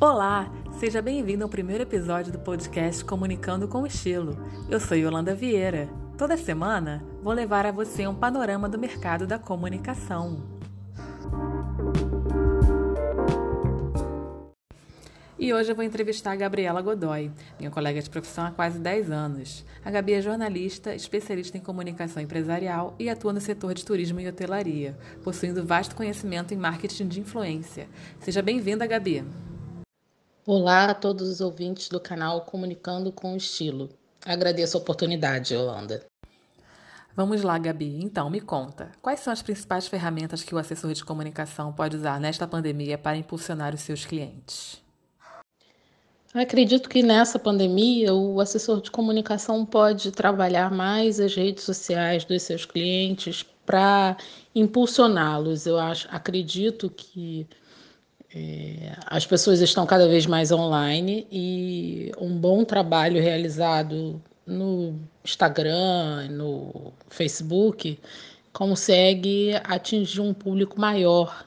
Olá, seja bem-vindo ao primeiro episódio do podcast Comunicando com Estilo. Eu sou Yolanda Vieira. Toda semana vou levar a você um panorama do mercado da comunicação. E hoje eu vou entrevistar a Gabriela Godoy, minha colega de profissão há quase 10 anos. A Gabi é jornalista, especialista em comunicação empresarial e atua no setor de turismo e hotelaria, possuindo vasto conhecimento em marketing de influência. Seja bem-vinda, Gabi! Olá a todos os ouvintes do canal Comunicando com Estilo. Agradeço a oportunidade, Yolanda. Vamos lá, Gabi. Então, me conta. Quais são as principais ferramentas que o assessor de comunicação pode usar nesta pandemia para impulsionar os seus clientes? Acredito que nessa pandemia o assessor de comunicação pode trabalhar mais as redes sociais dos seus clientes para impulsioná-los. Eu acho, acredito que é, as pessoas estão cada vez mais online e um bom trabalho realizado no Instagram, no Facebook, consegue atingir um público maior.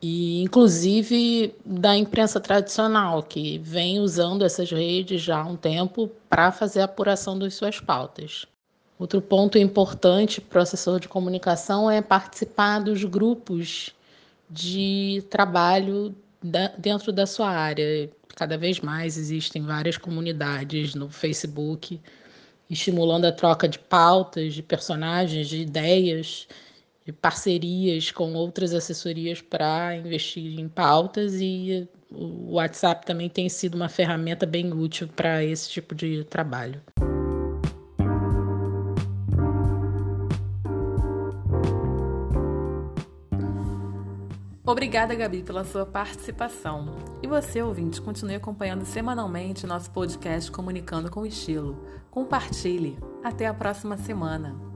E, inclusive, da imprensa tradicional, que vem usando essas redes já há um tempo para fazer a apuração das suas pautas. Outro ponto importante para o assessor de comunicação é participar dos grupos de trabalho dentro da sua área. Cada vez mais existem várias comunidades no Facebook estimulando a troca de pautas, de personagens, de ideias, de parcerias com outras assessorias para investir em pautas e o WhatsApp também tem sido uma ferramenta bem útil para esse tipo de trabalho. Obrigada, Gabi, pela sua participação. E você, ouvinte, continue acompanhando semanalmente nosso podcast Comunicando com Estilo. Compartilhe. Até a próxima semana.